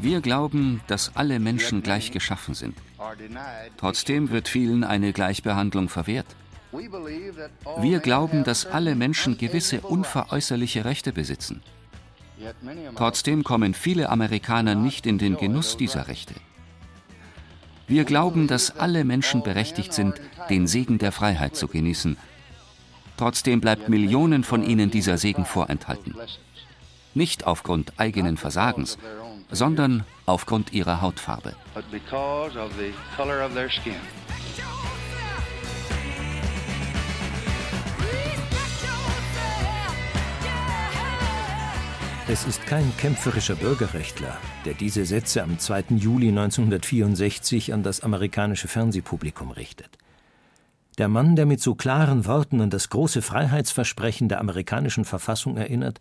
Wir glauben, dass alle Menschen gleich geschaffen sind. Trotzdem wird vielen eine Gleichbehandlung verwehrt. Wir glauben, dass alle Menschen gewisse unveräußerliche Rechte besitzen. Trotzdem kommen viele Amerikaner nicht in den Genuss dieser Rechte. Wir glauben, dass alle Menschen berechtigt sind, den Segen der Freiheit zu genießen. Trotzdem bleibt Millionen von ihnen dieser Segen vorenthalten nicht aufgrund eigenen Versagens, sondern aufgrund ihrer Hautfarbe. Es ist kein kämpferischer Bürgerrechtler, der diese Sätze am 2. Juli 1964 an das amerikanische Fernsehpublikum richtet. Der Mann, der mit so klaren Worten an das große Freiheitsversprechen der amerikanischen Verfassung erinnert,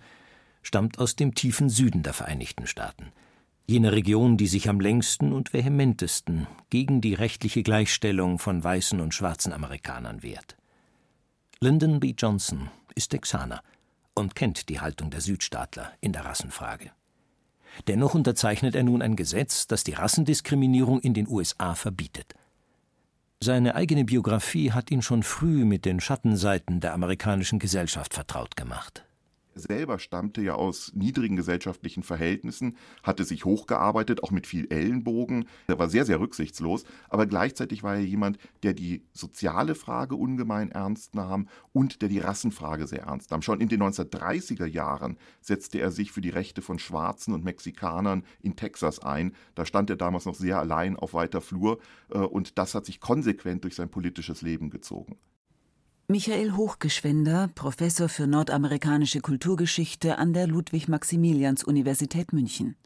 stammt aus dem tiefen Süden der Vereinigten Staaten, jener Region, die sich am längsten und vehementesten gegen die rechtliche Gleichstellung von weißen und schwarzen Amerikanern wehrt. Lyndon B. Johnson ist Texaner und kennt die Haltung der Südstaatler in der Rassenfrage. Dennoch unterzeichnet er nun ein Gesetz, das die Rassendiskriminierung in den USA verbietet. Seine eigene Biografie hat ihn schon früh mit den Schattenseiten der amerikanischen Gesellschaft vertraut gemacht selber stammte ja aus niedrigen gesellschaftlichen Verhältnissen, hatte sich hochgearbeitet, auch mit viel Ellenbogen. Er war sehr, sehr rücksichtslos, aber gleichzeitig war er jemand, der die soziale Frage ungemein ernst nahm und der die Rassenfrage sehr ernst nahm. Schon in den 1930er Jahren setzte er sich für die Rechte von Schwarzen und Mexikanern in Texas ein. Da stand er damals noch sehr allein auf weiter Flur äh, und das hat sich konsequent durch sein politisches Leben gezogen. Michael Hochgeschwender, Professor für nordamerikanische Kulturgeschichte an der Ludwig-Maximilians-Universität München.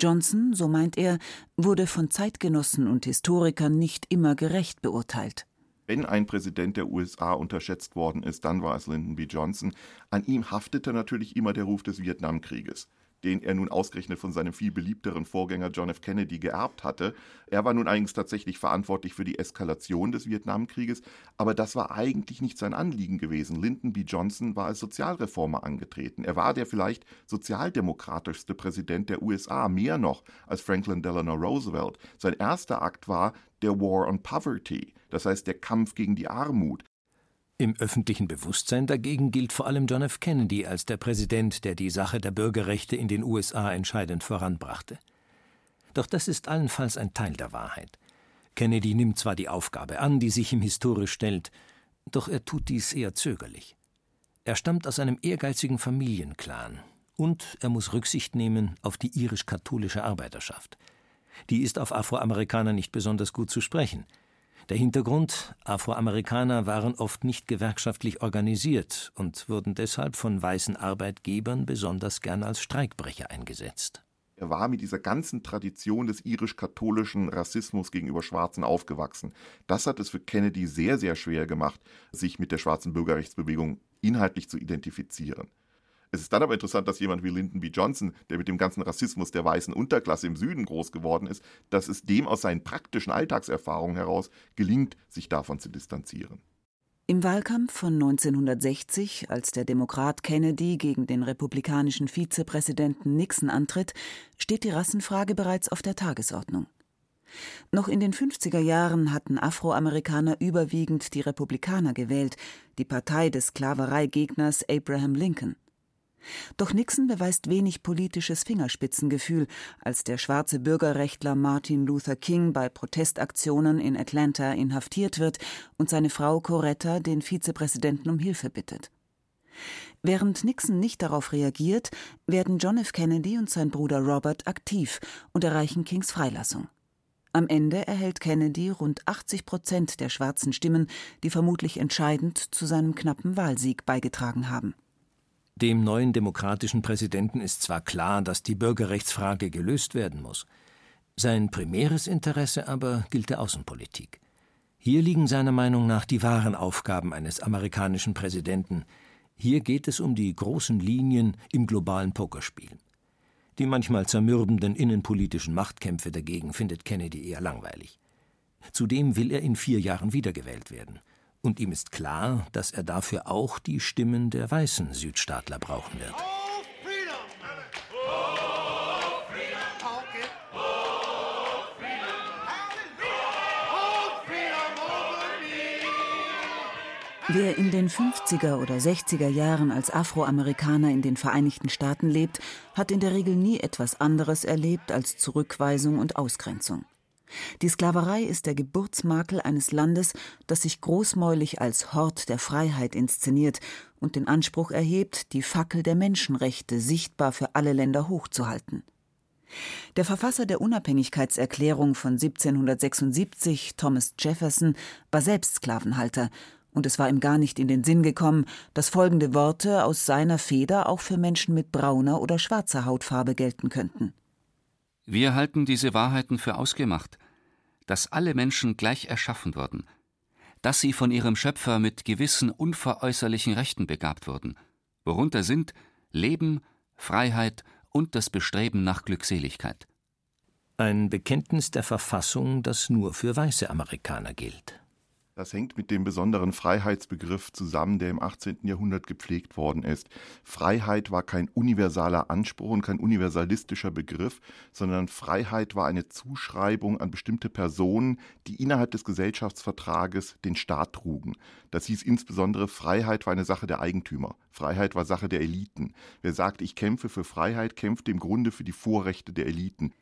Johnson, so meint er, wurde von Zeitgenossen und Historikern nicht immer gerecht beurteilt. Wenn ein Präsident der USA unterschätzt worden ist, dann war es Lyndon B. Johnson. An ihm haftete natürlich immer der Ruf des Vietnamkrieges den er nun ausgerechnet von seinem viel beliebteren Vorgänger John F. Kennedy geerbt hatte. Er war nun eigentlich tatsächlich verantwortlich für die Eskalation des Vietnamkrieges, aber das war eigentlich nicht sein Anliegen gewesen. Lyndon B. Johnson war als Sozialreformer angetreten. Er war der vielleicht sozialdemokratischste Präsident der USA, mehr noch als Franklin Delano Roosevelt. Sein erster Akt war der War on Poverty, das heißt der Kampf gegen die Armut. Im öffentlichen Bewusstsein dagegen gilt vor allem John F. Kennedy als der Präsident, der die Sache der Bürgerrechte in den USA entscheidend voranbrachte. Doch das ist allenfalls ein Teil der Wahrheit. Kennedy nimmt zwar die Aufgabe an, die sich ihm historisch stellt, doch er tut dies eher zögerlich. Er stammt aus einem ehrgeizigen Familienclan und er muss Rücksicht nehmen auf die irisch-katholische Arbeiterschaft. Die ist auf Afroamerikaner nicht besonders gut zu sprechen – der Hintergrund, Afroamerikaner waren oft nicht gewerkschaftlich organisiert und wurden deshalb von weißen Arbeitgebern besonders gern als Streikbrecher eingesetzt. Er war mit dieser ganzen Tradition des irisch-katholischen Rassismus gegenüber Schwarzen aufgewachsen. Das hat es für Kennedy sehr, sehr schwer gemacht, sich mit der schwarzen Bürgerrechtsbewegung inhaltlich zu identifizieren. Es ist dann aber interessant, dass jemand wie Lyndon B. Johnson, der mit dem ganzen Rassismus der weißen Unterklasse im Süden groß geworden ist, dass es dem aus seinen praktischen Alltagserfahrungen heraus gelingt, sich davon zu distanzieren. Im Wahlkampf von 1960, als der Demokrat Kennedy gegen den republikanischen Vizepräsidenten Nixon antritt, steht die Rassenfrage bereits auf der Tagesordnung. Noch in den 50er Jahren hatten Afroamerikaner überwiegend die Republikaner gewählt, die Partei des Sklavereigegners Abraham Lincoln. Doch Nixon beweist wenig politisches Fingerspitzengefühl, als der schwarze Bürgerrechtler Martin Luther King bei Protestaktionen in Atlanta inhaftiert wird und seine Frau Coretta den Vizepräsidenten um Hilfe bittet. Während Nixon nicht darauf reagiert, werden John F. Kennedy und sein Bruder Robert aktiv und erreichen Kings Freilassung. Am Ende erhält Kennedy rund 80 Prozent der schwarzen Stimmen, die vermutlich entscheidend zu seinem knappen Wahlsieg beigetragen haben. Dem neuen demokratischen Präsidenten ist zwar klar, dass die Bürgerrechtsfrage gelöst werden muss. Sein primäres Interesse aber gilt der Außenpolitik. Hier liegen seiner Meinung nach die wahren Aufgaben eines amerikanischen Präsidenten. Hier geht es um die großen Linien im globalen Pokerspiel. Die manchmal zermürbenden innenpolitischen Machtkämpfe dagegen findet Kennedy eher langweilig. Zudem will er in vier Jahren wiedergewählt werden. Und ihm ist klar, dass er dafür auch die Stimmen der weißen Südstaatler brauchen wird. Wer in den 50er oder 60er Jahren als Afroamerikaner in den Vereinigten Staaten lebt, hat in der Regel nie etwas anderes erlebt als Zurückweisung und Ausgrenzung. Die Sklaverei ist der Geburtsmakel eines Landes, das sich großmäulig als Hort der Freiheit inszeniert und den Anspruch erhebt, die Fackel der Menschenrechte sichtbar für alle Länder hochzuhalten. Der Verfasser der Unabhängigkeitserklärung von 1776, Thomas Jefferson, war selbst Sklavenhalter und es war ihm gar nicht in den Sinn gekommen, dass folgende Worte aus seiner Feder auch für Menschen mit brauner oder schwarzer Hautfarbe gelten könnten. Wir halten diese Wahrheiten für ausgemacht, dass alle Menschen gleich erschaffen wurden, dass sie von ihrem Schöpfer mit gewissen unveräußerlichen Rechten begabt wurden, worunter sind Leben, Freiheit und das Bestreben nach Glückseligkeit. Ein Bekenntnis der Verfassung, das nur für weiße Amerikaner gilt. Das hängt mit dem besonderen Freiheitsbegriff zusammen, der im 18. Jahrhundert gepflegt worden ist. Freiheit war kein universaler Anspruch und kein universalistischer Begriff, sondern Freiheit war eine Zuschreibung an bestimmte Personen, die innerhalb des Gesellschaftsvertrages den Staat trugen. Das hieß insbesondere, Freiheit war eine Sache der Eigentümer. Freiheit war Sache der Eliten. Wer sagt, ich kämpfe für Freiheit, kämpft im Grunde für die Vorrechte der Eliten.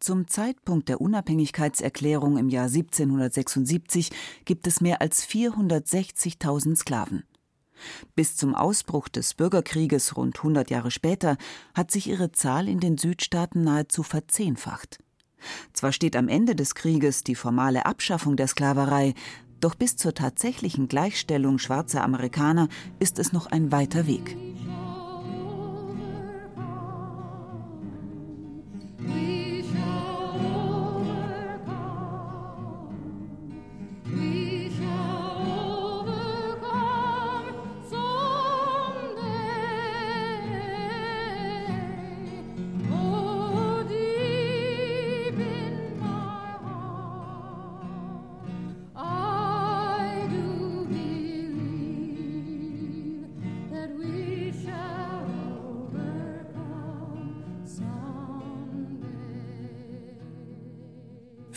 Zum Zeitpunkt der Unabhängigkeitserklärung im Jahr 1776 gibt es mehr als 460.000 Sklaven. Bis zum Ausbruch des Bürgerkrieges rund 100 Jahre später hat sich ihre Zahl in den Südstaaten nahezu verzehnfacht. Zwar steht am Ende des Krieges die formale Abschaffung der Sklaverei, doch bis zur tatsächlichen Gleichstellung schwarzer Amerikaner ist es noch ein weiter Weg.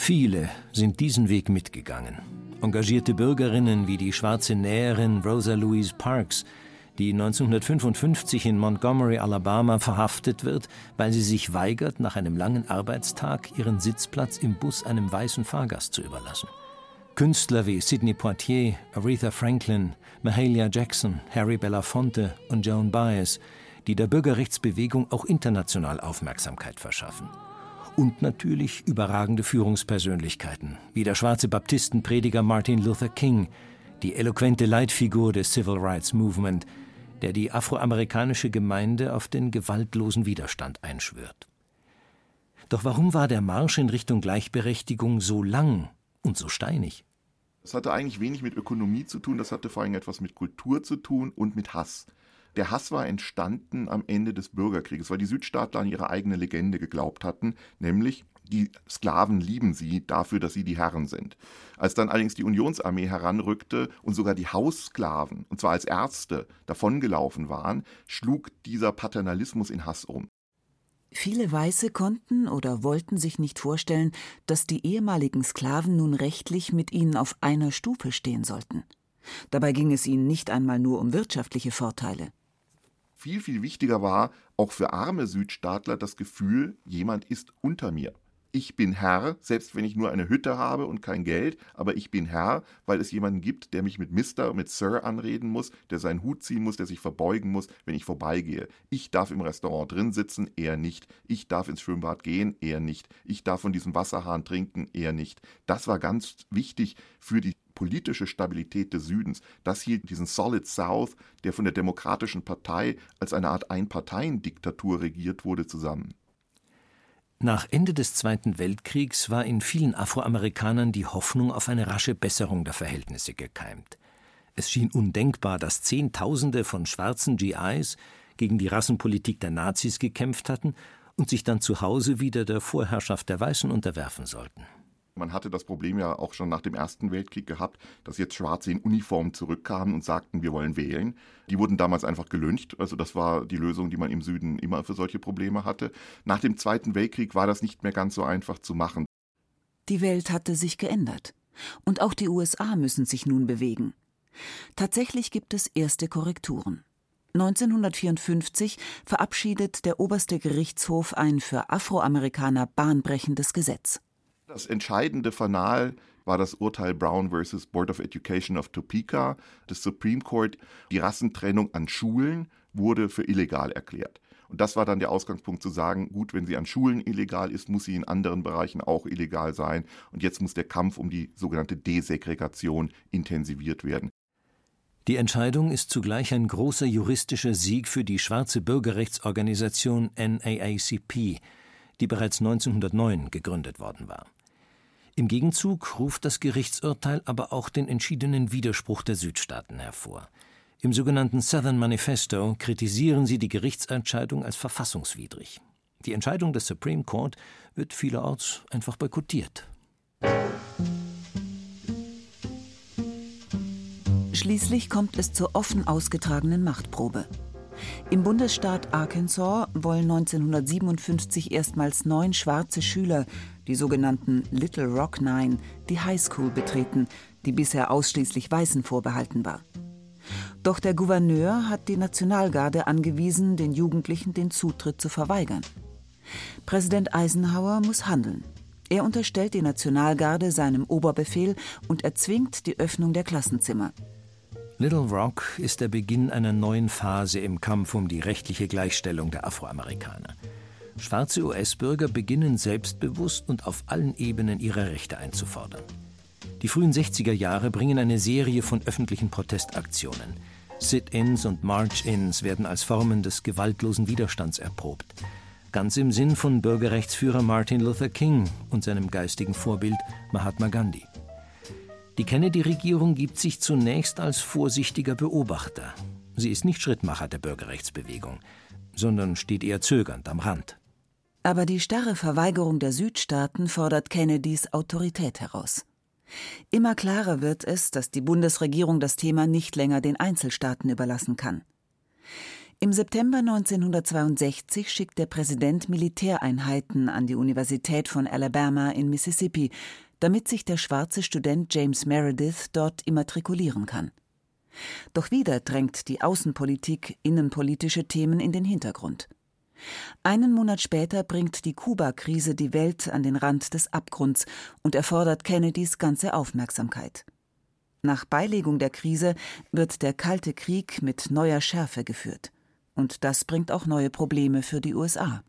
Viele sind diesen Weg mitgegangen. Engagierte Bürgerinnen wie die schwarze Näherin Rosa Louise Parks, die 1955 in Montgomery, Alabama verhaftet wird, weil sie sich weigert, nach einem langen Arbeitstag ihren Sitzplatz im Bus einem weißen Fahrgast zu überlassen. Künstler wie Sidney Poitier, Aretha Franklin, Mahalia Jackson, Harry Belafonte und Joan Baez, die der Bürgerrechtsbewegung auch international Aufmerksamkeit verschaffen und natürlich überragende Führungspersönlichkeiten, wie der schwarze Baptistenprediger Martin Luther King, die eloquente Leitfigur des Civil Rights Movement, der die afroamerikanische Gemeinde auf den gewaltlosen Widerstand einschwört. Doch warum war der Marsch in Richtung Gleichberechtigung so lang und so steinig? Das hatte eigentlich wenig mit Ökonomie zu tun, das hatte vor allem etwas mit Kultur zu tun und mit Hass. Der Hass war entstanden am Ende des Bürgerkrieges, weil die Südstaatler an ihre eigene Legende geglaubt hatten, nämlich die Sklaven lieben sie dafür, dass sie die Herren sind. Als dann allerdings die Unionsarmee heranrückte und sogar die Haussklaven, und zwar als Ärzte, davongelaufen waren, schlug dieser Paternalismus in Hass um. Viele Weiße konnten oder wollten sich nicht vorstellen, dass die ehemaligen Sklaven nun rechtlich mit ihnen auf einer Stufe stehen sollten. Dabei ging es ihnen nicht einmal nur um wirtschaftliche Vorteile viel, viel wichtiger war auch für arme Südstaatler das Gefühl, jemand ist unter mir. Ich bin Herr, selbst wenn ich nur eine Hütte habe und kein Geld, aber ich bin Herr, weil es jemanden gibt, der mich mit Mister mit Sir anreden muss, der seinen Hut ziehen muss, der sich verbeugen muss, wenn ich vorbeigehe. Ich darf im Restaurant drin sitzen, er nicht. Ich darf ins Schwimmbad gehen, er nicht. Ich darf von diesem Wasserhahn trinken, er nicht. Das war ganz wichtig für die politische Stabilität des Südens, das hielt diesen Solid South, der von der Demokratischen Partei als eine Art Einparteiendiktatur regiert wurde, zusammen. Nach Ende des Zweiten Weltkriegs war in vielen Afroamerikanern die Hoffnung auf eine rasche Besserung der Verhältnisse gekeimt. Es schien undenkbar, dass Zehntausende von schwarzen GIs gegen die Rassenpolitik der Nazis gekämpft hatten und sich dann zu Hause wieder der Vorherrschaft der Weißen unterwerfen sollten. Man hatte das Problem ja auch schon nach dem Ersten Weltkrieg gehabt, dass jetzt Schwarze in Uniform zurückkamen und sagten, wir wollen wählen. Die wurden damals einfach gelüncht. Also das war die Lösung, die man im Süden immer für solche Probleme hatte. Nach dem Zweiten Weltkrieg war das nicht mehr ganz so einfach zu machen. Die Welt hatte sich geändert. Und auch die USA müssen sich nun bewegen. Tatsächlich gibt es erste Korrekturen. 1954 verabschiedet der oberste Gerichtshof ein für Afroamerikaner bahnbrechendes Gesetz. Das entscheidende Fanal war das Urteil Brown versus Board of Education of Topeka des Supreme Court. Die Rassentrennung an Schulen wurde für illegal erklärt. Und das war dann der Ausgangspunkt zu sagen, gut, wenn sie an Schulen illegal ist, muss sie in anderen Bereichen auch illegal sein. Und jetzt muss der Kampf um die sogenannte Desegregation intensiviert werden. Die Entscheidung ist zugleich ein großer juristischer Sieg für die schwarze Bürgerrechtsorganisation NAACP, die bereits 1909 gegründet worden war. Im Gegenzug ruft das Gerichtsurteil aber auch den entschiedenen Widerspruch der Südstaaten hervor. Im sogenannten Southern Manifesto kritisieren sie die Gerichtsentscheidung als verfassungswidrig. Die Entscheidung des Supreme Court wird vielerorts einfach boykottiert. Schließlich kommt es zur offen ausgetragenen Machtprobe. Im Bundesstaat Arkansas wollen 1957 erstmals neun schwarze Schüler, die sogenannten Little Rock Nine, die Highschool betreten, die bisher ausschließlich Weißen vorbehalten war. Doch der Gouverneur hat die Nationalgarde angewiesen, den Jugendlichen den Zutritt zu verweigern. Präsident Eisenhower muss handeln. Er unterstellt die Nationalgarde seinem Oberbefehl und erzwingt die Öffnung der Klassenzimmer. Little Rock ist der Beginn einer neuen Phase im Kampf um die rechtliche Gleichstellung der Afroamerikaner. Schwarze US-Bürger beginnen selbstbewusst und auf allen Ebenen ihre Rechte einzufordern. Die frühen 60er Jahre bringen eine Serie von öffentlichen Protestaktionen. Sit-ins und March-ins werden als Formen des gewaltlosen Widerstands erprobt. Ganz im Sinn von Bürgerrechtsführer Martin Luther King und seinem geistigen Vorbild Mahatma Gandhi. Die Kennedy-Regierung gibt sich zunächst als vorsichtiger Beobachter. Sie ist nicht Schrittmacher der Bürgerrechtsbewegung, sondern steht eher zögernd am Rand. Aber die starre Verweigerung der Südstaaten fordert Kennedys Autorität heraus. Immer klarer wird es, dass die Bundesregierung das Thema nicht länger den Einzelstaaten überlassen kann. Im September 1962 schickt der Präsident Militäreinheiten an die Universität von Alabama in Mississippi, damit sich der schwarze Student James Meredith dort immatrikulieren kann. Doch wieder drängt die Außenpolitik innenpolitische Themen in den Hintergrund. Einen Monat später bringt die Kuba-Krise die Welt an den Rand des Abgrunds und erfordert Kennedys ganze Aufmerksamkeit. Nach Beilegung der Krise wird der Kalte Krieg mit neuer Schärfe geführt. Und das bringt auch neue Probleme für die USA.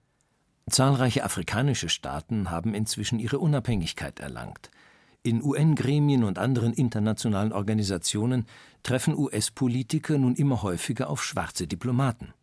Zahlreiche afrikanische Staaten haben inzwischen ihre Unabhängigkeit erlangt. In UN-Gremien und anderen internationalen Organisationen treffen US-Politiker nun immer häufiger auf schwarze Diplomaten.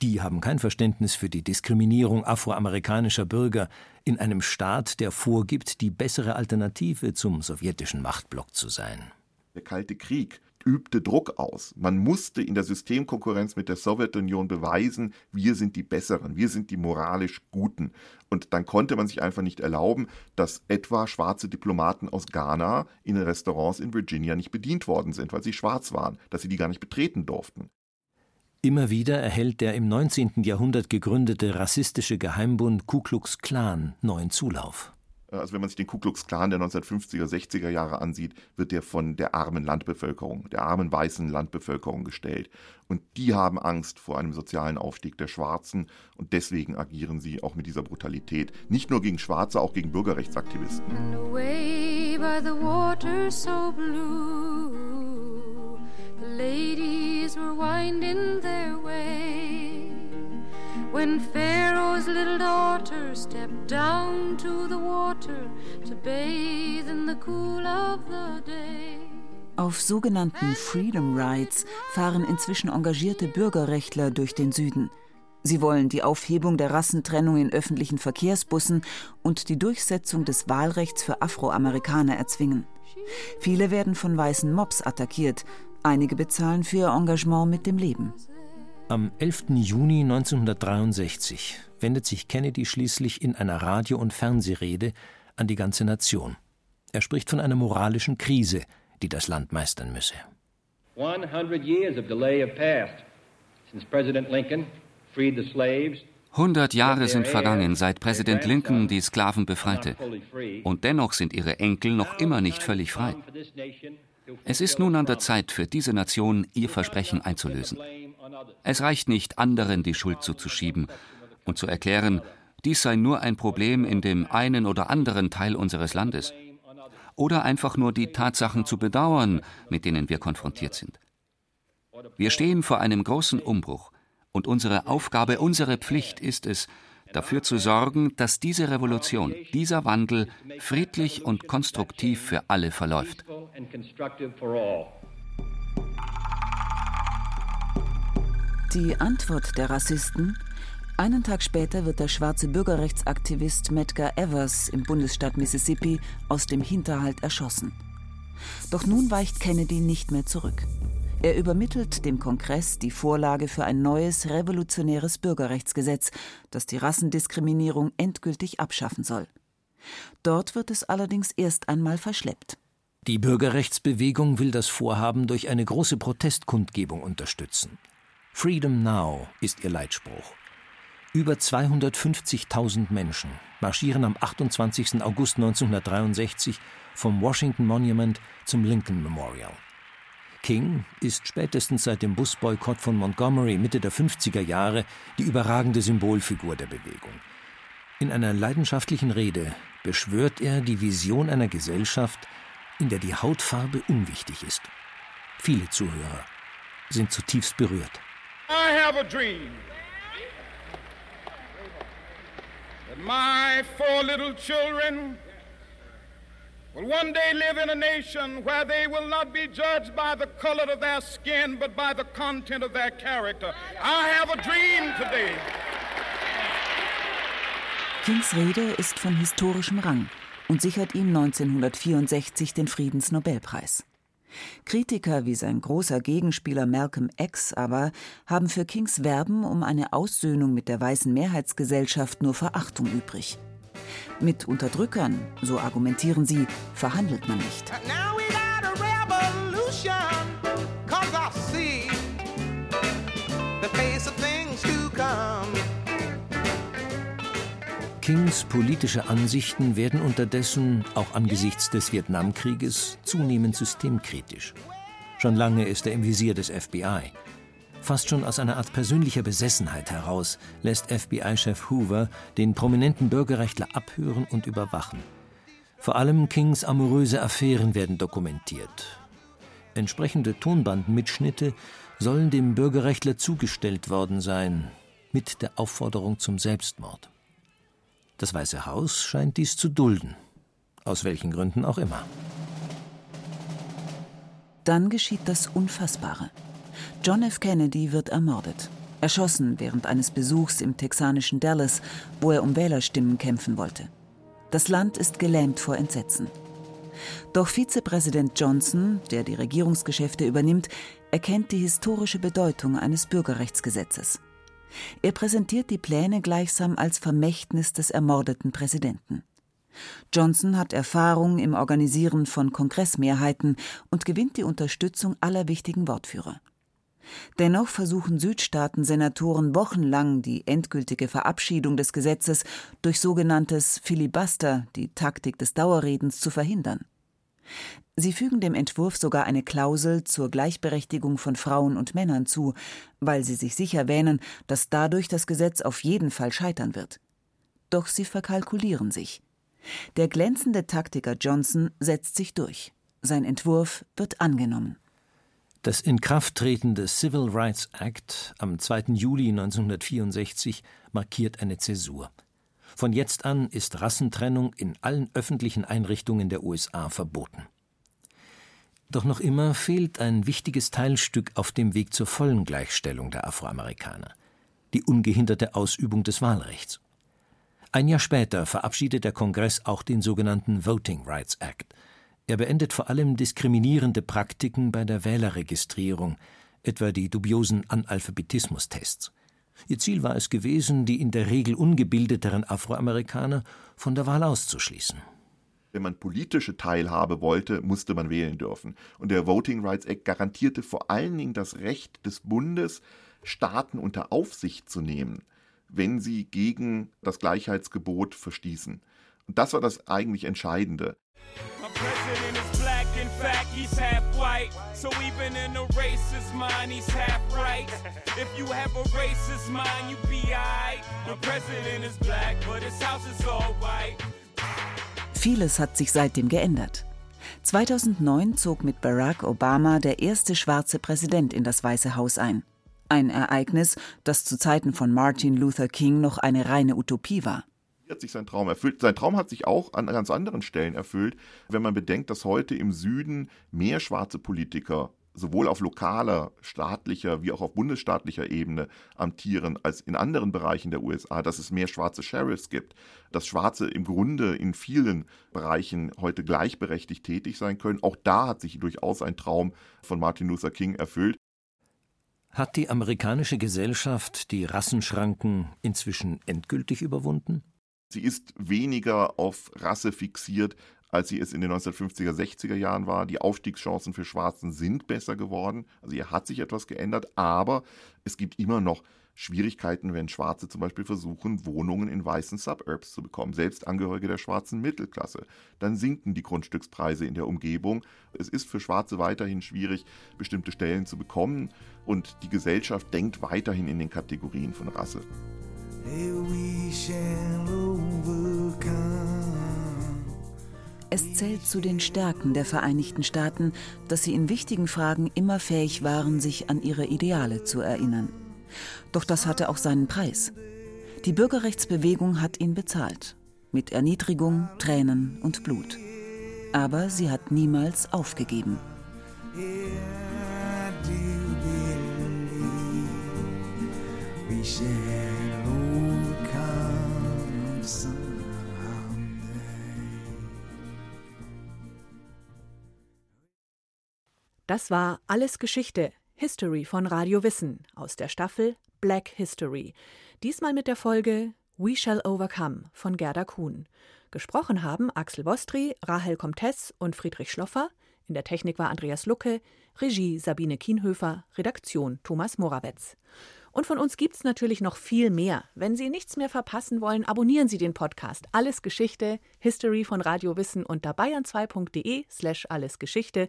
Die haben kein Verständnis für die Diskriminierung afroamerikanischer Bürger in einem Staat, der vorgibt, die bessere Alternative zum sowjetischen Machtblock zu sein. Der Kalte Krieg übte Druck aus. Man musste in der Systemkonkurrenz mit der Sowjetunion beweisen, wir sind die Besseren, wir sind die moralisch Guten. Und dann konnte man sich einfach nicht erlauben, dass etwa schwarze Diplomaten aus Ghana in Restaurants in Virginia nicht bedient worden sind, weil sie schwarz waren, dass sie die gar nicht betreten durften. Immer wieder erhält der im 19. Jahrhundert gegründete rassistische Geheimbund Ku Klux Klan neuen Zulauf. Äh, also wenn man sich den Ku Klux Klan der 1950er, 60er Jahre ansieht, wird der von der armen Landbevölkerung, der armen weißen Landbevölkerung gestellt. Und die haben Angst vor einem sozialen Aufstieg der Schwarzen und deswegen agieren sie auch mit dieser Brutalität. Nicht nur gegen Schwarze, auch gegen Bürgerrechtsaktivisten. ladies were winding their way when Pharaoh's little daughter stepped down to the water to bathe in the cool of the day. Auf sogenannten Freedom Rides fahren inzwischen engagierte Bürgerrechtler durch den Süden. Sie wollen die Aufhebung der Rassentrennung in öffentlichen Verkehrsbussen und die Durchsetzung des Wahlrechts für Afroamerikaner erzwingen. Viele werden von weißen Mobs attackiert, einige bezahlen für ihr Engagement mit dem Leben. Am 11. Juni 1963 wendet sich Kennedy schließlich in einer Radio- und Fernsehrede an die ganze Nation. Er spricht von einer moralischen Krise, die das Land meistern müsse. 100 years of delay have passed since President Lincoln 100 Jahre sind vergangen, seit Präsident Lincoln die Sklaven befreite. Und dennoch sind ihre Enkel noch immer nicht völlig frei. Es ist nun an der Zeit für diese Nation, ihr Versprechen einzulösen. Es reicht nicht, anderen die Schuld zuzuschieben und zu erklären, dies sei nur ein Problem in dem einen oder anderen Teil unseres Landes. Oder einfach nur die Tatsachen zu bedauern, mit denen wir konfrontiert sind. Wir stehen vor einem großen Umbruch. Und unsere Aufgabe, unsere Pflicht ist es, dafür zu sorgen, dass diese Revolution, dieser Wandel friedlich und konstruktiv für alle verläuft. Die Antwort der Rassisten? Einen Tag später wird der schwarze Bürgerrechtsaktivist Medgar Evers im Bundesstaat Mississippi aus dem Hinterhalt erschossen. Doch nun weicht Kennedy nicht mehr zurück. Er übermittelt dem Kongress die Vorlage für ein neues revolutionäres Bürgerrechtsgesetz, das die Rassendiskriminierung endgültig abschaffen soll. Dort wird es allerdings erst einmal verschleppt. Die Bürgerrechtsbewegung will das Vorhaben durch eine große Protestkundgebung unterstützen. Freedom Now ist ihr Leitspruch. Über 250.000 Menschen marschieren am 28. August 1963 vom Washington Monument zum Lincoln Memorial. King ist spätestens seit dem Busboykott von Montgomery Mitte der 50er Jahre die überragende Symbolfigur der Bewegung. In einer leidenschaftlichen Rede beschwört er die Vision einer Gesellschaft, in der die Hautfarbe unwichtig ist. Viele Zuhörer sind zutiefst berührt. I have a dream that my four little children will one day live in a nation where they will not be judged by the color of their skin, but by the content of their character. I have a dream today. Kings Rede ist von historischem Rang und sichert ihm 1964 den Friedensnobelpreis. Kritiker wie sein großer Gegenspieler Malcolm X aber haben für Kings Werben um eine Aussöhnung mit der weißen Mehrheitsgesellschaft nur Verachtung übrig. Mit Unterdrückern, so argumentieren sie, verhandelt man nicht. Kings politische Ansichten werden unterdessen, auch angesichts des Vietnamkrieges, zunehmend systemkritisch. Schon lange ist er im Visier des FBI. Fast schon aus einer Art persönlicher Besessenheit heraus lässt FBI-Chef Hoover den prominenten Bürgerrechtler abhören und überwachen. Vor allem Kings amoröse Affären werden dokumentiert. Entsprechende Tonbandenmitschnitte sollen dem Bürgerrechtler zugestellt worden sein, mit der Aufforderung zum Selbstmord. Das Weiße Haus scheint dies zu dulden, aus welchen Gründen auch immer. Dann geschieht das Unfassbare. John F. Kennedy wird ermordet. Erschossen während eines Besuchs im texanischen Dallas, wo er um Wählerstimmen kämpfen wollte. Das Land ist gelähmt vor Entsetzen. Doch Vizepräsident Johnson, der die Regierungsgeschäfte übernimmt, erkennt die historische Bedeutung eines Bürgerrechtsgesetzes. Er präsentiert die Pläne gleichsam als Vermächtnis des ermordeten Präsidenten. Johnson hat Erfahrung im Organisieren von Kongressmehrheiten und gewinnt die Unterstützung aller wichtigen Wortführer. Dennoch versuchen Südstaaten-Senatoren wochenlang die endgültige Verabschiedung des Gesetzes durch sogenanntes Filibuster, die Taktik des Dauerredens, zu verhindern. Sie fügen dem Entwurf sogar eine Klausel zur Gleichberechtigung von Frauen und Männern zu, weil sie sich sicher wähnen, dass dadurch das Gesetz auf jeden Fall scheitern wird. Doch sie verkalkulieren sich. Der glänzende Taktiker Johnson setzt sich durch. Sein Entwurf wird angenommen. Das Inkrafttreten des Civil Rights Act am 2. Juli 1964 markiert eine Zäsur. Von jetzt an ist Rassentrennung in allen öffentlichen Einrichtungen der USA verboten. Doch noch immer fehlt ein wichtiges Teilstück auf dem Weg zur vollen Gleichstellung der Afroamerikaner. die ungehinderte Ausübung des Wahlrechts. Ein Jahr später verabschiedet der Kongress auch den sogenannten Voting Rights Act. Er beendet vor allem diskriminierende Praktiken bei der Wählerregistrierung, etwa die dubiosen Analphabetismustests. Ihr Ziel war es gewesen, die in der Regel ungebildeteren Afroamerikaner von der Wahl auszuschließen. Wenn man politische Teilhabe wollte, musste man wählen dürfen. Und der Voting Rights Act garantierte vor allen Dingen das Recht des Bundes, Staaten unter Aufsicht zu nehmen, wenn sie gegen das Gleichheitsgebot verstießen. Und das war das eigentlich Entscheidende. In fact, he's half white. So even in a racist mind, he's half right. If you have a racist mind, you be alright. The president is black, but his house is all white. Vieles hat sich seitdem geändert. 2009 zog mit Barack Obama der erste schwarze Präsident in das Weiße Haus ein. Ein Ereignis, das zu Zeiten von Martin Luther King noch eine reine Utopie war hat sich sein Traum erfüllt. Sein Traum hat sich auch an ganz anderen Stellen erfüllt, wenn man bedenkt, dass heute im Süden mehr schwarze Politiker sowohl auf lokaler, staatlicher wie auch auf bundesstaatlicher Ebene amtieren als in anderen Bereichen der USA, dass es mehr schwarze Sheriffs gibt, dass Schwarze im Grunde in vielen Bereichen heute gleichberechtigt tätig sein können. Auch da hat sich durchaus ein Traum von Martin Luther King erfüllt. Hat die amerikanische Gesellschaft die Rassenschranken inzwischen endgültig überwunden? Sie ist weniger auf Rasse fixiert, als sie es in den 1950er, 60er Jahren war. Die Aufstiegschancen für Schwarzen sind besser geworden. Also hier hat sich etwas geändert, aber es gibt immer noch Schwierigkeiten, wenn Schwarze zum Beispiel versuchen, Wohnungen in weißen Suburbs zu bekommen, selbst Angehörige der schwarzen Mittelklasse. Dann sinken die Grundstückspreise in der Umgebung. Es ist für Schwarze weiterhin schwierig, bestimmte Stellen zu bekommen und die Gesellschaft denkt weiterhin in den Kategorien von Rasse. Es zählt zu den Stärken der Vereinigten Staaten, dass sie in wichtigen Fragen immer fähig waren, sich an ihre Ideale zu erinnern. Doch das hatte auch seinen Preis. Die Bürgerrechtsbewegung hat ihn bezahlt. Mit Erniedrigung, Tränen und Blut. Aber sie hat niemals aufgegeben. Das war Alles Geschichte, History von Radio Wissen aus der Staffel Black History. Diesmal mit der Folge We Shall Overcome von Gerda Kuhn. Gesprochen haben Axel Bostri, Rahel Comtesse und Friedrich Schloffer. In der Technik war Andreas Lucke, Regie Sabine Kienhöfer, Redaktion Thomas Morawetz. Und von uns gibt es natürlich noch viel mehr. Wenn Sie nichts mehr verpassen wollen, abonnieren Sie den Podcast Alles Geschichte, History von Radio Wissen unter bayern2.de slash allesgeschichte